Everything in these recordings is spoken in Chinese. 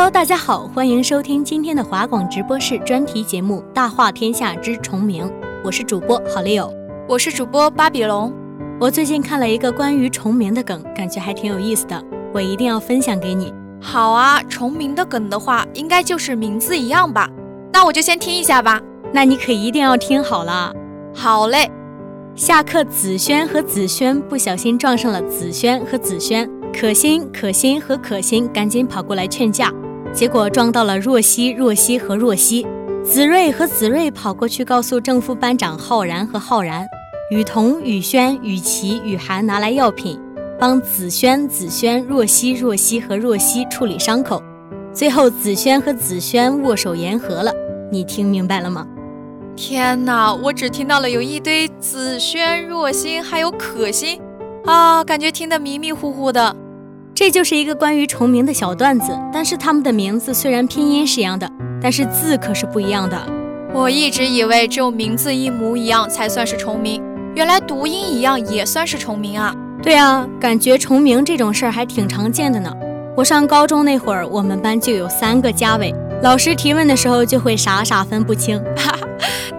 Hello，大家好，欢迎收听今天的华广直播室专题节目《大话天下之重名》，我是主播好丽友，我是主播巴比龙。我最近看了一个关于重名的梗，感觉还挺有意思的，我一定要分享给你。好啊，重名的梗的话，应该就是名字一样吧？那我就先听一下吧。那你可一定要听好了。好嘞。下课，子轩和子轩不小心撞上了子轩和子轩，可心、可心和可心赶紧跑过来劝架。结果撞到了若曦、若曦和若曦，子睿和子睿跑过去告诉正副班长浩然和浩然，雨桐、雨轩、雨琪、雨涵拿来药品，帮子轩、子轩、若曦、若曦和若曦处理伤口。最后子轩和子轩握手言和了，你听明白了吗？天哪，我只听到了有一堆子轩、若曦还有可心，啊，感觉听得迷迷糊糊的。这就是一个关于重名的小段子，但是他们的名字虽然拼音是一样的，但是字可是不一样的。我一直以为只有名字一模一样才算是重名，原来读音一样也算是重名啊！对啊，感觉重名这种事儿还挺常见的呢。我上高中那会儿，我们班就有三个嘉伟，老师提问的时候就会傻傻分不清。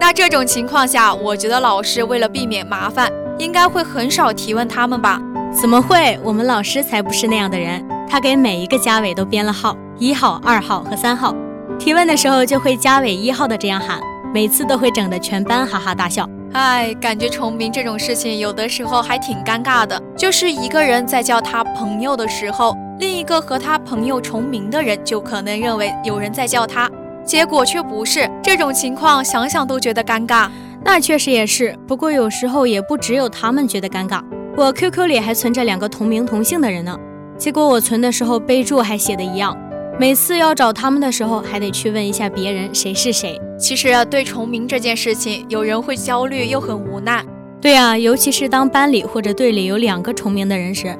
那这种情况下，我觉得老师为了避免麻烦，应该会很少提问他们吧？怎么会？我们老师才不是那样的人。他给每一个家委都编了号，一号、二号和三号。提问的时候就会家委一号的这样喊，每次都会整得全班哈哈大笑。哎，感觉重名这种事情有的时候还挺尴尬的。就是一个人在叫他朋友的时候，另一个和他朋友重名的人就可能认为有人在叫他，结果却不是。这种情况想想都觉得尴尬。那确实也是，不过有时候也不只有他们觉得尴尬。我 QQ 里还存着两个同名同姓的人呢，结果我存的时候备注还写的一样，每次要找他们的时候还得去问一下别人谁是谁。其实对重名这件事情，有人会焦虑又很无奈。对啊，尤其是当班里或者队里有两个重名的人时，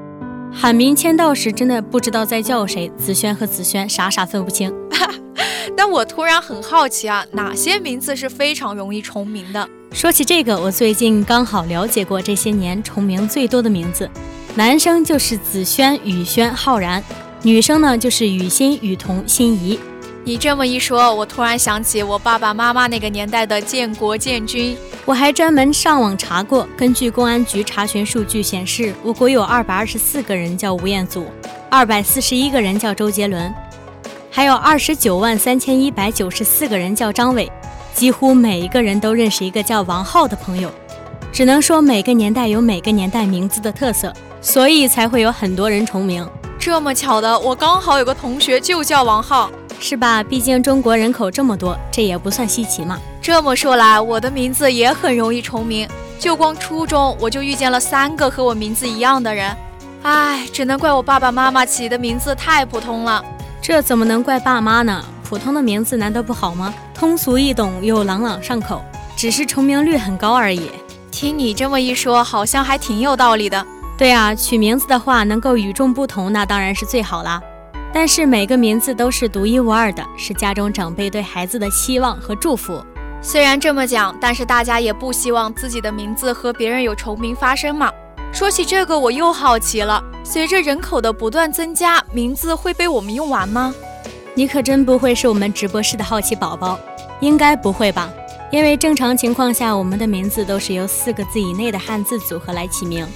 喊名签到时真的不知道在叫谁，子轩和子轩傻傻分不清。但我突然很好奇啊，哪些名字是非常容易重名的？说起这个，我最近刚好了解过这些年重名最多的名字，男生就是子轩、宇轩、浩然，女生呢就是雨欣、雨桐、心怡。你这么一说，我突然想起我爸爸妈妈那个年代的建国建军。我还专门上网查过，根据公安局查询数据显示，我国有二百二十四个人叫吴彦祖，二百四十一个人叫周杰伦，还有二十九万三千一百九十四个人叫张伟。几乎每一个人都认识一个叫王浩的朋友，只能说每个年代有每个年代名字的特色，所以才会有很多人重名。这么巧的，我刚好有个同学就叫王浩，是吧？毕竟中国人口这么多，这也不算稀奇嘛。这么说来，我的名字也很容易重名，就光初中我就遇见了三个和我名字一样的人。唉，只能怪我爸爸妈妈起的名字太普通了。这怎么能怪爸妈呢？普通的名字难道不好吗？通俗易懂又朗朗上口，只是重名率很高而已。听你这么一说，好像还挺有道理的。对啊，取名字的话能够与众不同，那当然是最好啦。但是每个名字都是独一无二的，是家中长辈对孩子的期望和祝福。虽然这么讲，但是大家也不希望自己的名字和别人有重名发生嘛。说起这个，我又好奇了，随着人口的不断增加，名字会被我们用完吗？你可真不会是我们直播室的好奇宝宝，应该不会吧？因为正常情况下，我们的名字都是由四个字以内的汉字组合来起名。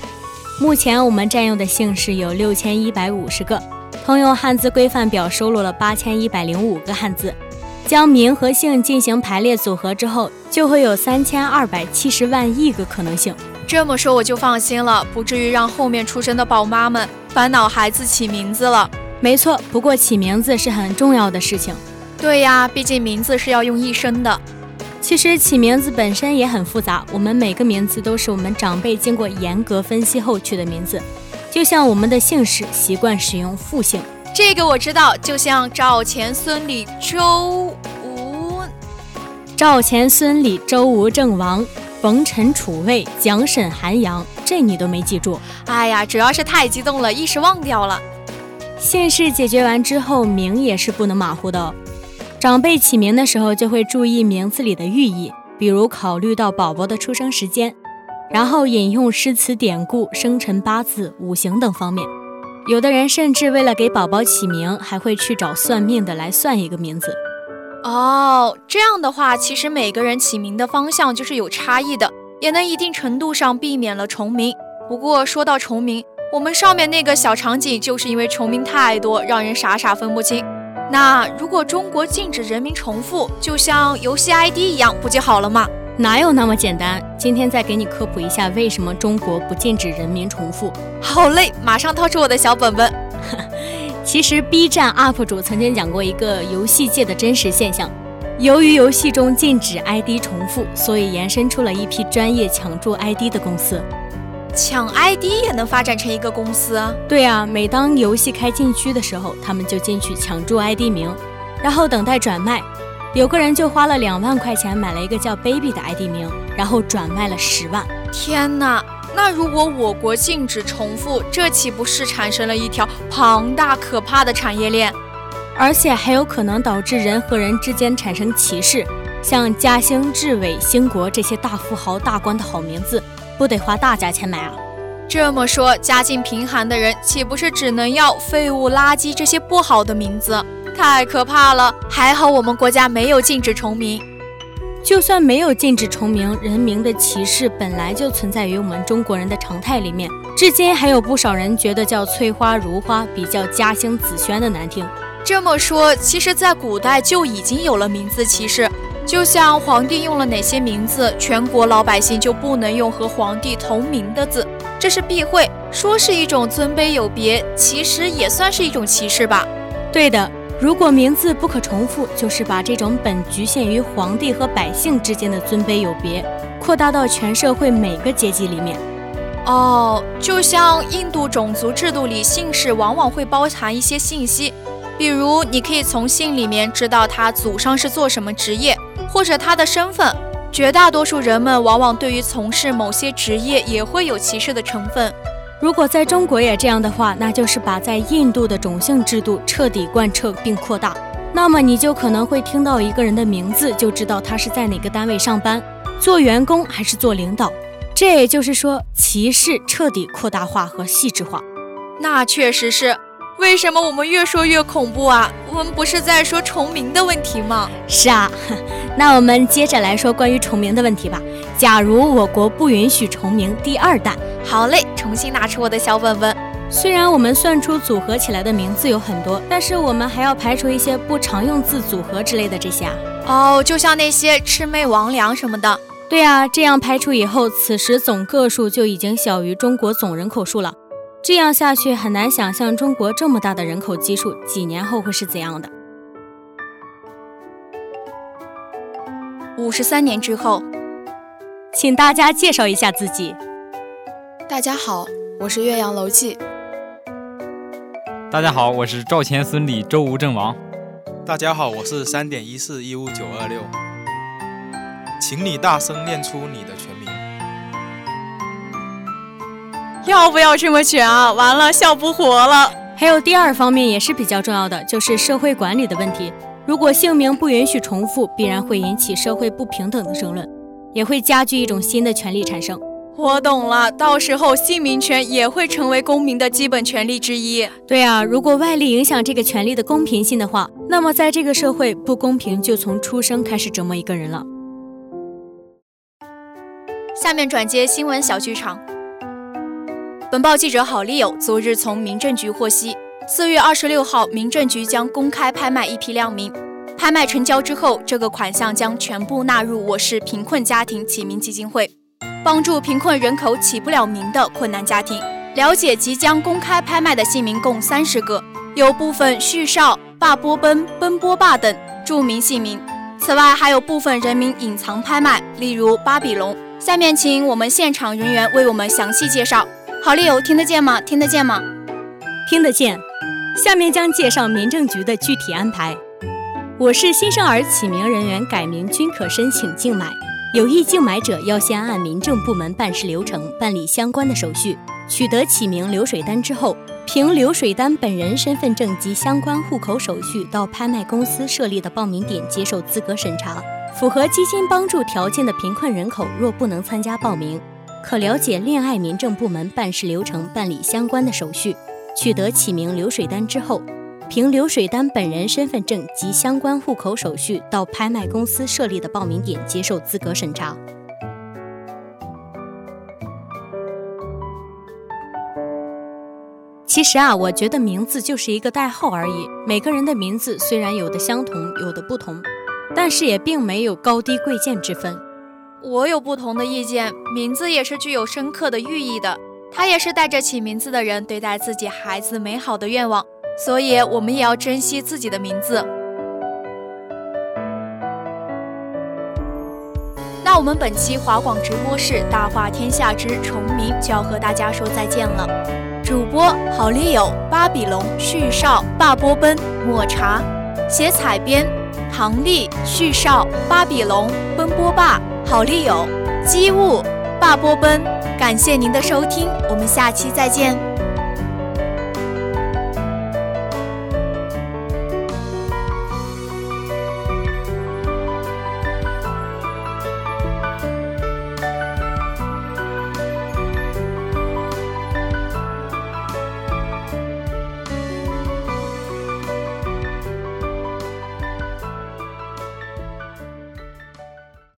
目前我们占用的姓氏有六千一百五十个，通用汉字规范表收录了八千一百零五个汉字。将名和姓进行排列组合之后，就会有三千二百七十万亿个可能性。这么说我就放心了，不至于让后面出生的宝妈们烦恼孩子起名字了。没错，不过起名字是很重要的事情。对呀，毕竟名字是要用一生的。其实起名字本身也很复杂，我们每个名字都是我们长辈经过严格分析后取的名字，就像我们的姓氏习惯使用复姓。这个我知道，就像赵钱孙李周吴，赵钱孙李周吴郑王，冯陈楚卫蒋沈韩杨，这你都没记住？哎呀，主要是太激动了，一时忘掉了。姓氏解决完之后，名也是不能马虎的哦。长辈起名的时候就会注意名字里的寓意，比如考虑到宝宝的出生时间，然后引用诗词典故、生辰八字、五行等方面。有的人甚至为了给宝宝起名，还会去找算命的来算一个名字。哦，这样的话，其实每个人起名的方向就是有差异的，也能一定程度上避免了重名。不过说到重名，我们上面那个小场景就是因为重名太多，让人傻傻分不清。那如果中国禁止人民重复，就像游戏 ID 一样，不就好了吗？哪有那么简单？今天再给你科普一下，为什么中国不禁止人民重复？好嘞，马上掏出我的小本本。其实 B 站 UP 主曾经讲过一个游戏界的真实现象：由于游戏中禁止 ID 重复，所以延伸出了一批专业抢注 ID 的公司。抢 ID 也能发展成一个公司？对啊，每当游戏开禁区的时候，他们就进去抢注 ID 名，然后等待转卖。有个人就花了两万块钱买了一个叫 Baby 的 ID 名，然后转卖了十万。天哪！那如果我国禁止重复，这岂不是产生了一条庞大可怕的产业链？而且还有可能导致人和人之间产生歧视。像嘉兴、志伟、兴国这些大富豪、大官的好名字，不得花大价钱买啊？这么说，家境贫寒的人岂不是只能要废物、垃圾这些不好的名字？太可怕了！还好我们国家没有禁止重名。就算没有禁止重名，人名的歧视本来就存在于我们中国人的常态里面。至今还有不少人觉得叫翠花、如花比叫嘉兴、紫萱的难听。这么说，其实，在古代就已经有了名字歧视。就像皇帝用了哪些名字，全国老百姓就不能用和皇帝同名的字，这是避讳。说是一种尊卑有别，其实也算是一种歧视吧？对的。如果名字不可重复，就是把这种本局限于皇帝和百姓之间的尊卑有别，扩大到全社会每个阶级里面。哦，就像印度种族制度里，姓氏往往会包含一些信息，比如你可以从姓里面知道他祖上是做什么职业，或者他的身份。绝大多数人们往往对于从事某些职业也会有歧视的成分。如果在中国也这样的话，那就是把在印度的种姓制度彻底贯彻并扩大。那么你就可能会听到一个人的名字，就知道他是在哪个单位上班，做员工还是做领导。这也就是说，歧视彻底扩大化和细致化。那确实是。为什么我们越说越恐怖啊？我们不是在说重名的问题吗？是啊。那我们接着来说关于重名的问题吧。假如我国不允许重名，第二弹。好嘞，重新拿出我的小本本。虽然我们算出组合起来的名字有很多，但是我们还要排除一些不常用字组合之类的这些啊。哦，就像那些魑魅魍魉什么的。对啊，这样排除以后，此时总个数就已经小于中国总人口数了。这样下去，很难想象中国这么大的人口基数，几年后会是怎样的。五十三年之后，请大家介绍一下自己。大家好，我是岳阳楼记。大家好，我是赵钱孙李周吴郑王。大家好，我是三点一四一五九二六。请你大声念出你的全名。要不要这么卷啊？完了，笑不活了。还有第二方面也是比较重要的，就是社会管理的问题。如果姓名不允许重复，必然会引起社会不平等的争论，也会加剧一种新的权利产生。我懂了，到时候姓名权也会成为公民的基本权利之一。对啊，如果外力影响这个权利的公平性的话，那么在这个社会，不公平就从出生开始折磨一个人了。下面转接新闻小剧场。本报记者郝丽友昨日从民政局获悉，四月二十六号，民政局将公开拍卖一批亮名。拍卖成交之后，这个款项将全部纳入我市贫困家庭起名基金会。帮助贫困人口起不了名的困难家庭。了解即将公开拍卖的姓名共三十个，有部分旭少、霸波奔、奔波霸等著名姓名。此外，还有部分人名隐藏拍卖，例如巴比龙。下面请我们现场人员为我们详细介绍。好丽友，听得见吗？听得见吗？听得见。下面将介绍民政局的具体安排。我市新生儿起名人员改名均可申请竞买。有意竞买者要先按民政部门办事流程办理相关的手续，取得起名流水单之后，凭流水单本人身份证及相关户口手续到拍卖公司设立的报名点接受资格审查。符合基金帮助条件的贫困人口若不能参加报名，可了解恋爱民政部门办事流程办理相关的手续，取得起名流水单之后。凭流水单本人身份证及相关户口手续到拍卖公司设立的报名点接受资格审查。其实啊，我觉得名字就是一个代号而已。每个人的名字虽然有的相同，有的不同，但是也并没有高低贵贱之分。我有不同的意见，名字也是具有深刻的寓意的，它也是带着起名字的人对待自己孩子美好的愿望。所以，我们也要珍惜自己的名字。那我们本期华广直播室《大话天下之重名》就要和大家说再见了。主播：好丽友、巴比龙、旭少、霸波奔、抹茶；写采编：唐丽、旭少、巴比龙、奔波霸、好丽友、机务、霸波奔。感谢您的收听，我们下期再见。